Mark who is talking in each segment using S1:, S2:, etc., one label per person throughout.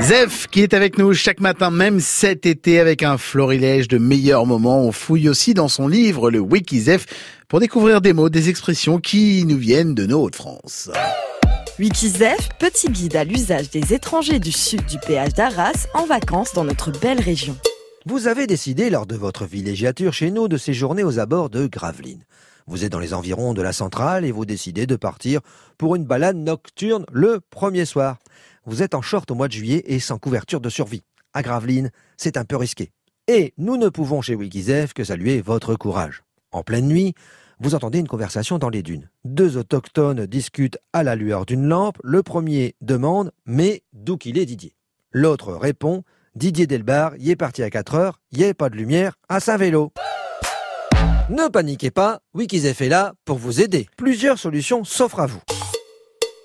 S1: Zef qui est avec nous chaque matin, même cet été, avec un florilège de meilleurs moments. On fouille aussi dans son livre, le Wiki Zef, pour découvrir des mots, des expressions qui nous viennent de nos Hauts-de-France.
S2: Wikizef, petit guide à l'usage des étrangers du sud du péage d'Arras en vacances dans notre belle région.
S3: Vous avez décidé lors de votre villégiature chez nous de séjourner aux abords de Gravelines. Vous êtes dans les environs de la centrale et vous décidez de partir pour une balade nocturne le premier soir. Vous êtes en short au mois de juillet et sans couverture de survie. À Gravelines, c'est un peu risqué. Et nous ne pouvons chez Wikizef que saluer votre courage. En pleine nuit, vous entendez une conversation dans les dunes. Deux autochtones discutent à la lueur d'une lampe. Le premier demande Mais d'où qu'il est Didier? L'autre répond Didier Delbar y est parti à 4 heures, y est pas de lumière, à Saint-Vélo. Ne paniquez pas, Wikizef est là pour vous aider. Plusieurs solutions s'offrent à vous.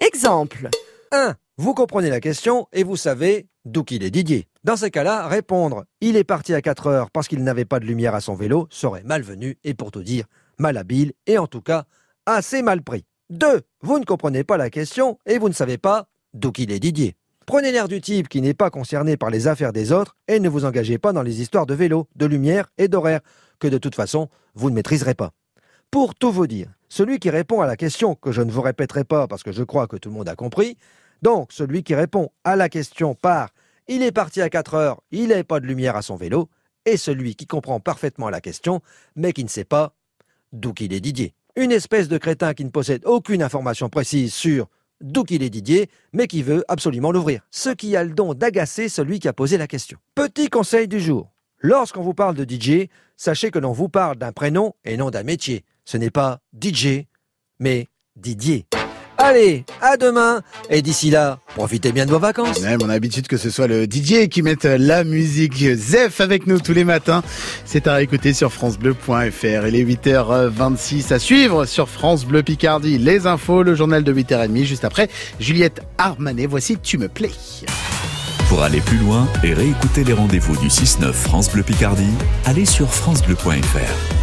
S2: Exemple
S3: 1. Vous comprenez la question et vous savez d'où qu'il est Didier. Dans ces cas-là, répondre il est parti à 4 heures parce qu'il n'avait pas de lumière à son vélo serait malvenu et pour tout dire, malhabile et en tout cas assez mal pris. 2. Vous ne comprenez pas la question et vous ne savez pas d'où qu'il est Didier. Prenez l'air du type qui n'est pas concerné par les affaires des autres et ne vous engagez pas dans les histoires de vélo, de lumière et d'horaire que de toute façon vous ne maîtriserez pas. Pour tout vous dire, celui qui répond à la question que je ne vous répéterai pas parce que je crois que tout le monde a compris, donc celui qui répond à la question par il est parti à 4 heures, il n'a pas de lumière à son vélo, et celui qui comprend parfaitement la question, mais qui ne sait pas d'où qu'il est Didier. Une espèce de crétin qui ne possède aucune information précise sur d'où qu'il est Didier, mais qui veut absolument l'ouvrir. Ce qui a le don d'agacer celui qui a posé la question. Petit conseil du jour. Lorsqu'on vous parle de DJ, sachez que l'on vous parle d'un prénom et non d'un métier. Ce n'est pas DJ, mais Didier. Allez, à demain Et d'ici là, profitez bien de vos vacances
S1: Ouais, on a que ce soit le DJ qui mette la musique. Zef avec nous tous les matins. C'est à réécouter sur francebleu.fr. Il est 8h26 à suivre sur France Bleu Picardie. Les infos, le journal de 8h30 juste après. Juliette Armanet, voici Tu me plais.
S4: Pour aller plus loin et réécouter les rendez-vous du 6-9 France Bleu Picardie, allez sur francebleu.fr.